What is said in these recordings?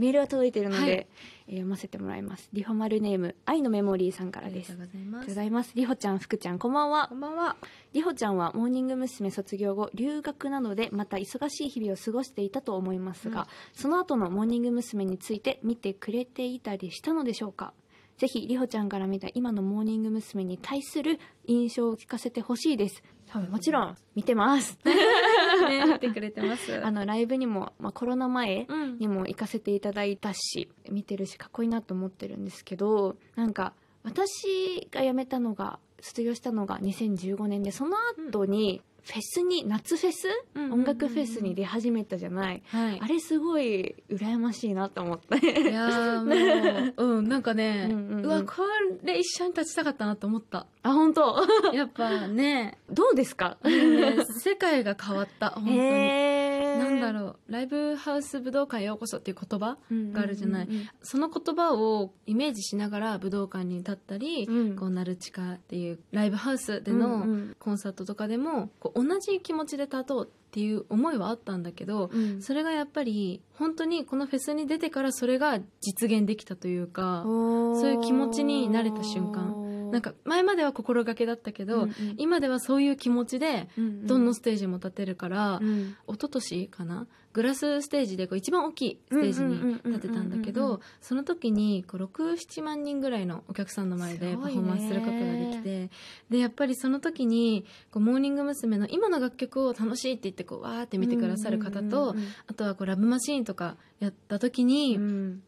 メールが届いているので、はい。えー読ませてもらいます。リホマルネーム愛のメモリーさんからです。ありがとうございます。ありがとうございます。りほちゃん福ちゃんこんばんは。こんばんは。りほちゃんはモーニング娘。卒業後留学などでまた忙しい日々を過ごしていたと思いますが、うん。その後のモーニング娘。について見てくれていたりしたのでしょうか？ぜひりほちゃんから見た今のモーニング娘。に対する印象を聞かせてほしいです多分もちろん見てます。ね見てくれてます。あのライブにも、まあ、コロナ前うん。にも行かせていただいたし見てるしかっこいいなと思ってるんですけどなんか私が辞めたのが卒業したのが2015年でその後にフェスに夏フェス、うんうんうんうん。音楽フェスに出始めたじゃない、はい。あれすごい羨ましいなと思って。いやーもう、うん、なんかね、ううんうん。うんわ、これ一緒に立ちたかったなと思った。あ本当？やっぱね、どうですか？ね世界が変わった、本当に。へー。なんだろう、ライブハウス武道館へようこそっていう言葉があるじゃない。うんうんその言葉をイメージしながら武道館に立ったり、うん。うんこう、ナルチカっていうライブハウスでうんうのん。コンサートとかでも、こう同じ気持ちで立とうっていう思いはあったんだけど、うん。それがやっぱり本当にこのフェスに出てからそれが実現できたというか、そういう気持ちになれた瞬間。なんか前までは心がけだったけど、うんうん。今ではそういう気持ちでどのステージも立てるから、うん。一昨年かな？グラスステージでこう一番大きいステージに立てたんだけどその時にこう67万人ぐらいのお客さんの前でパフォーマンスすることができてでやっぱりその時にこうモーニング娘。の今の楽曲を楽しいって言ってこうわーって見てくださる方と、あとはこうラブマシーンとかやった時に、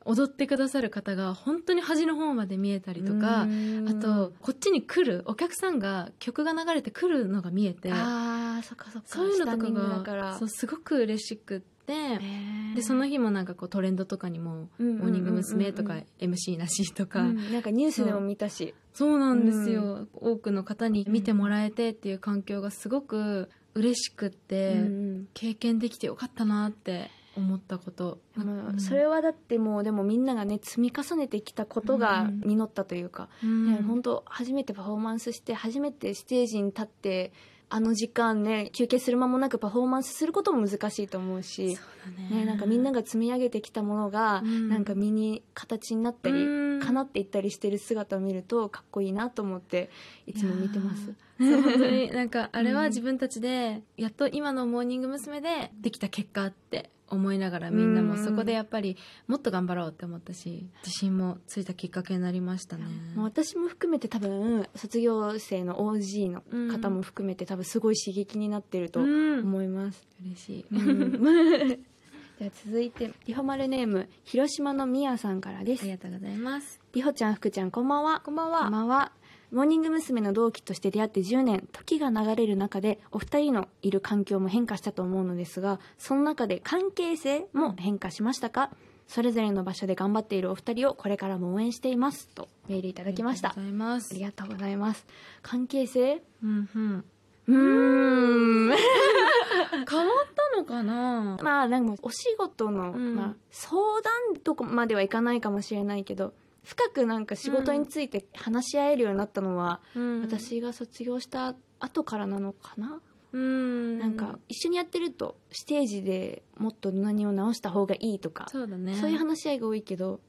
踊ってくださる方が本当に端の方まで見えたりとか、うん。あとこっちに来るお客さんが曲が流れてくるのが見えてあーそっかそっか。そういうのとかがそうすごく嬉しくってでその日もなんかこうトレンドとかにも「うんうんうんうんモーニング娘。」とか MC なしとか、うん。なんかニュースでも見たし。そう。なんですよ、多くの方に見てもらえてっていう環境がすごく嬉しくって、うん経験できてよかったなって思ったこと、うん。それはだってもうでもみんながね積み重ねてきたことがうん。実ったというか、うん。ね、本当初めてパフォーマンスして初めてステージに立ってあの時間ね休憩する間もなくパフォーマンスすることも難しいと思うしそうだねね、なんかみんなが積み上げてきたものが、うんなんか身に形になったり、うん叶っていったりしてる姿を見るとかっこいいなと思っていつも見てます。そう本当になんかあれは自分たちでやっと今のモーニング娘。でできた結果って思いながらみんなもそこでやっぱりもっと頑張ろうって思ったし自信もついたきっかけになりましたね。もう私も含めて多分卒業生の OG の方も含めて多分すごい刺激になってるとうん思います。嬉しい。うん じゃあ続いてリホマルネーム広島のみやさんからですありがとうございます。リホちゃん福ちゃんこんばんはこんばんこんばは。んはモーニング娘。の同期として出会って10年時が流れる中でお二人のいる環境も変化したと思うのですがその中で関係性も変化しましたか、それぞれの場所で頑張っているお二人をこれからも応援しています。とメールいただきました。ありがとうございます。関係性？うんうん。うーん。変わったのかな？まあなんかお仕事の、うん。まあ、相談とこまではいかないかもしれないけど深くなんか仕事について話し合えるようになったのは、うん、私が卒業した後からなのかな、うんなんか一緒にやってるとステージでもっと何を直した方がいいとかそうだね。そういう話し合いが多いけど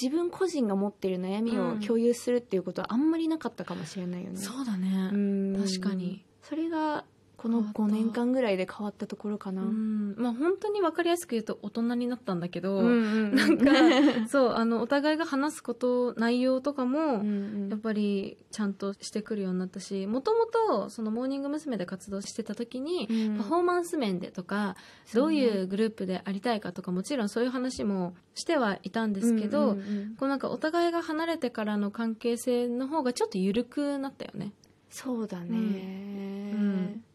自分個人が持ってる悩みをうん共有するっていうことはあんまりなかったかもしれないよね。そうだね。うん確かに。それがこの5年間ぐらいで変わったところかな。うん、まあ本当に分かりやすく言うと大人になったんだけど、うんなんかそうあのお互いが話すこと内容とかも、うんやっぱりちゃんとしてくるようになったしもともとそのモーニング娘。で活動してた時に、うんパフォーマンス面でとか、どういうグループでありたいかとかもちろんそういう話もしてはいたんですけど、うんうんうんこうなんかお互いが離れてからの関係性の方がちょっと緩くなったよね。そうだね、うん多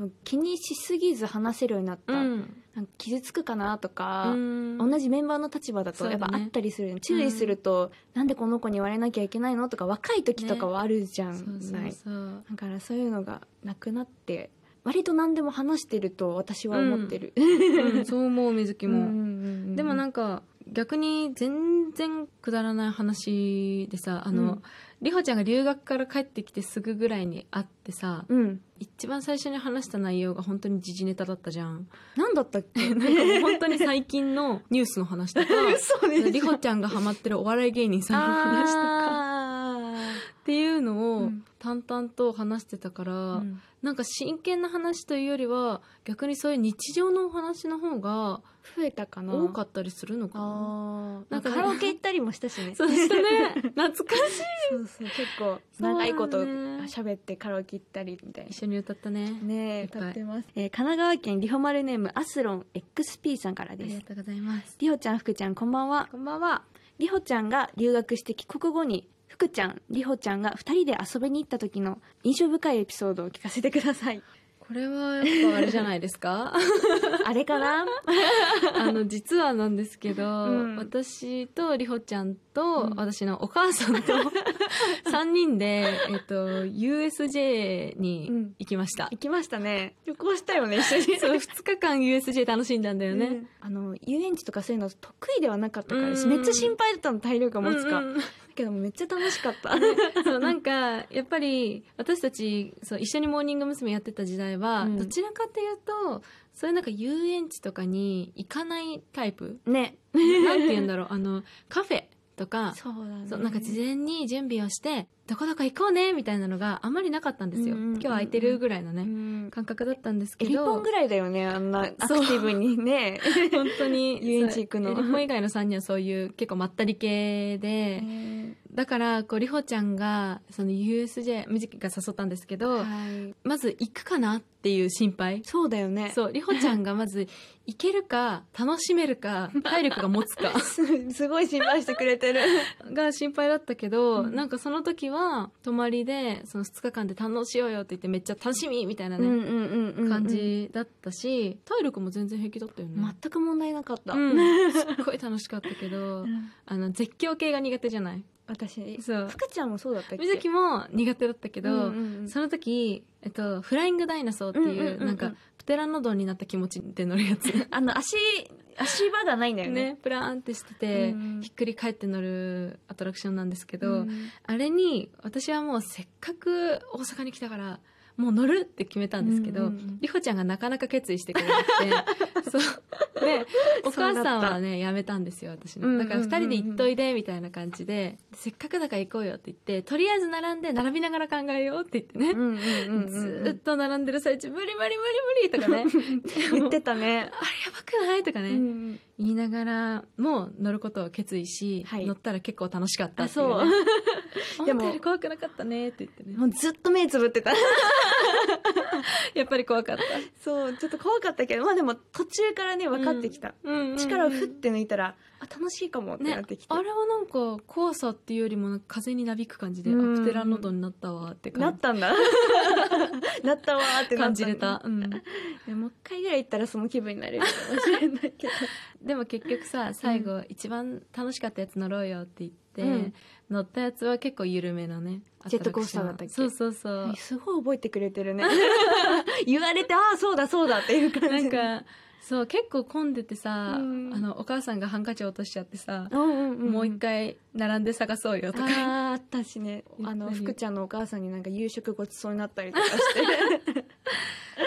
分気にしすぎず話せるようになった、うん。なんか傷つくかなとか、うん。同じメンバーの立場だとやっぱあったりする、注意すると、なんでこの子に言われなきゃいけないのとか若い時とかはあるじゃん、そうそうだからそういうのがなくなって割と何でも話してると私は思ってる、うん。そう思う水木も。うんうんうん。でもなんか逆に全然くだらない話でさあの、うん。りほちゃんが留学から帰ってきてすぐぐらいに会ってさうん。一番最初に話した内容が本当に時事ネタだったじゃん。何だったっけ？なんか本当に最近のニュースの話とか りほちゃんがハマってるお笑い芸人さんの話とか。あっていうのーをうん淡々と話してたから、うん。なんか真剣な話というよりは逆にそういう日常のお話の方が増えたかな。多かったりするのかな。なんんかカラオケ行ったりもしたしね。そうしたね。懐かしい。そうそう結構長いこと喋ってカラオケ行ったりみたいな。一緒に歌ったね。ね歌ってます、えー神奈川県リホマルネームアスロン XP さんからあです。りがとうございます。りほちゃん福ちゃんこんばんは。こんばんは。りほちゃんが留学して帰国後に福ちゃんりほちゃんが2人で遊びに行った時の印象深いエピソードを聞かせてください。これはやっぱあれじゃないですか？あれかな？あの実はなんですけど、うん。私とりほちゃんと、うん。私のお母さんと 3人で、えっと、USJ に行きました、行きましたね。旅行したよね一緒に。そう2日間 USJ 楽しんだんだよね、うん。あの遊園地とかそういうの得意ではなかったからうん。めっちゃ心配だったの体力が持つか、けどめっちゃ楽しかった、そうなんかやっぱり私たちそう一緒にモーニング娘。やってた時代は、うん。どちらかというとそういうなんか遊園地とかに行かないタイプ。ね。なんて言うんだろう。あのカフェとかそうだね。そうなんか事前に準備をしてどこどこ行こうねみたいなのがあまりなかったんですよ、うんうんうんうん。今日空いてるぐらいのね、うん。感覚だったんですけエリポどンぐらいだよねあんなアクティブにね。本当に。遊園地行くの。エリポン以外の3人はそういう結構まったり系で、だからこうりほちゃんがその USJ みじきが誘ったんですけど、はい。まず行くかなっていう心配。そうだよね。そう。りほちゃんがまず行けるか楽しめるか 体力が持つか。すすごい心配してくれてる。が心配だったけど、うん。なんかその時は泊まりでその2日間で堪能しようよって言ってめっちゃ楽しみみたいなね、感じだったし体力も全然平気だったよね、全く問題なかった、うん、すっごい楽しかったけどうん。あの絶叫系が苦手じゃない？私そう。福ちゃんもそうだったっけ？みずきも苦手だったけど、うんうんうん。その時、えっと、フライングダイナソーっていう,、うんうんうんうんなんかプテラノドンになった気持ちで乗るやつ。あの足足場がないんだよね。ねプラーンってしてて、うん。ひっくり返って乗るアトラクションなんですけど、うん。あれに私はもうせっかく大阪に来たからもう乗るって決めたんですけど、うんりほちゃんがなかなか決意してくれなくて そう。でお母さんはねやめたんですよ私の。だから2人で行っといでみたいな感じでせっかくだから行こうよって言ってとりあえず並んで並びながら考えようって言ってね、うんうんうんうんずーっと並んでる最中無理無理無理無理とかね。言ってたね、あれやばくないとかね、うん言いながらもう乗ることを決意し、はい。乗ったら結構楽しかったっていう、ね、あそう。で も思ったより怖くなかったねって言ってね。もうずっと目つぶってた やっぱり怖かった、そうちょっと怖かったけどまあでも途中からね分かってきた、力をふって抜いたらあ楽しいかもってねなってきて、あれはなんか怖さっていうよりも風になびく感じで、うん。アプテラノドンになったわって感じ。なったんだ。なったわーって感じれた、うん、でもう一回ぐらい行ったらその気分になれるかもしれないけど。でも結局さ最後、一番楽しかったやつ乗ろうよって言って、うん。乗ったやつは結構緩めのねジェットコースターだったっけ？そうそうそうすごい覚えてくれてるね。言われてああそうだそうだっていう感じ。なんかそう結構混んでてさ、うん。あのお母さんがハンカチ落としちゃってさ、うんうんうんもう一回並んで探そうよとか。あーあったしね。あの福ちゃんのお母さんになんか夕食ごちそうになったりとかして。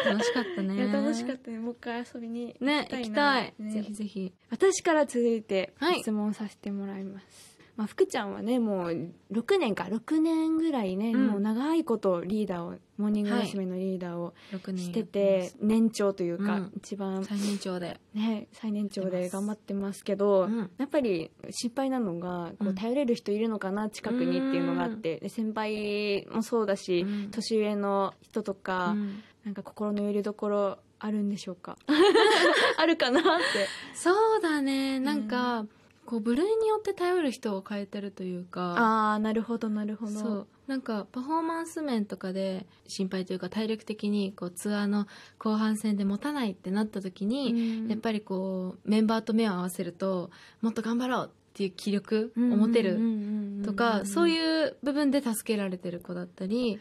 楽しかったね。楽しかった。ねもう一回遊びにね行きたないねぜひぜひ。私から続いてはい。質問させてもらいます、まあ、福ちゃんはねもう6年か6年ぐらいね、うん。もう長いことリーダーをモーニング娘。のリーダーを6年してて、年長というか、うん。一番最年長で。ね最年長で頑張ってますけど、うん。やっぱり心配なのがこううん。頼れる人いるのかな近くにっていうのがあってで先輩もそうだし、うん。年上の人とか、うん。なんか心の拠り所あるんでしょうか？あるかなって。そうだね。なんか、こう部類によって頼る人を変えてるというかああなるほどなるほど。そう。なんかパフォーマンス面とかで心配というか体力的にこうツアーの後半戦で持たないってなった時に、うん。やっぱりこうメンバーと目を合わせるともっと頑張ろうっていう気力を持てるとかそうういう部分で助けられてる子だったり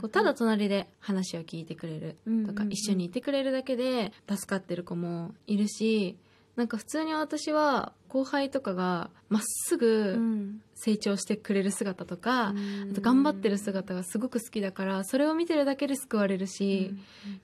こうただ隣で話を聞いてくれるとか一緒にいてくれるだけで助かってる子もいるしなんか普通に私は後輩とかがまっすぐん成長してくれる姿とか、あと頑張ってる姿がすごく好きだからそれを見てるだけで救われるし、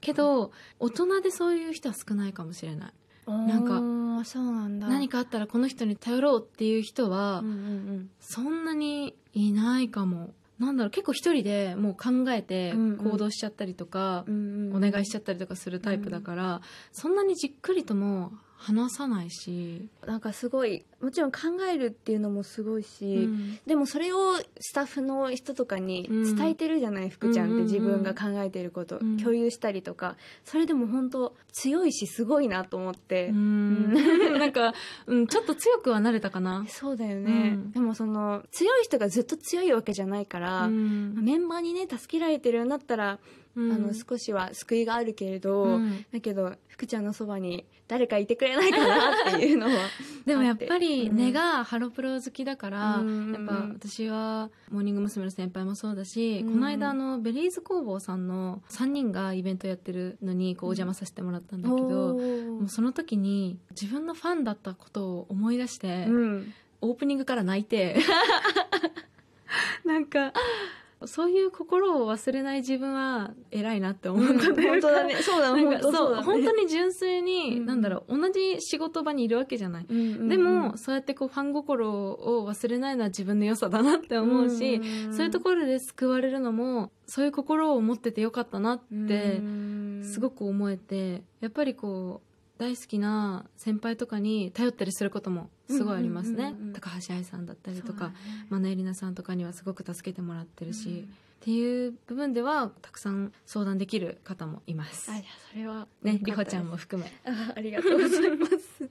けど大人でそういう人は少ないかもしれない、なんかかそうなんだ。何かあったらこの人に頼ろうっていう人は、うんうんそんなにいないかも。なんだろう結構一人でもう考えてうんうん。行動しちゃったりとかう、ん。お願いしちゃったりとかするタイプだから、そんなにじっくりとも話さないし、なんかすごいもちろん考えるっていうのもすごいし、うん。でもそれをスタッフの人とかに伝えてるじゃない、福ちゃんって自分が考えてること、うん。共有したりとか。それでも本当強いしすごいなと思って、うん。なんか、うん、ちょっと強くはなれたかな。そうだよね、うん。でもその強い人がずっと強いわけじゃないから、うん。メンバーにね助けられてるんだったら、うん。あの少しは救いがあるけれど、うん。だけど福ちゃんのそばに誰かいてくれないかなっていうのは でもやっぱりうん。根がハロプロ好きだから、うん。やっぱ私はモーニング娘。の先輩もそうだし、うん。この間あの Berryz工房さんの3人がイベントやってるのにこうお邪魔させてもらったんだけど、もうその時に自分のファンだったことを思い出して、うん。オープニングから泣いて。なんかそういう心を忘れない自分は偉いなって思ったというか本当だね。そうだそう本当に純粋に、うん。なんだろう同じ仕事場にいるわけじゃない、うんうんうん。でもそうやってこうファン心を忘れないのは自分の良さだなって思うし、んそういうところで救われるのもそういう心を持っててよかったなってすごくく思えてやっぱりこう大好きな先輩とかに頼ったりすることもすごいありますね、高橋愛さんだったりとか、マネエリナさんとかにはすごく助けてもらってるし、うん。っていう部分ではたくさん相談できる方もいます。あじゃあそれはね、りほちゃんも含め。あ ありがとうございます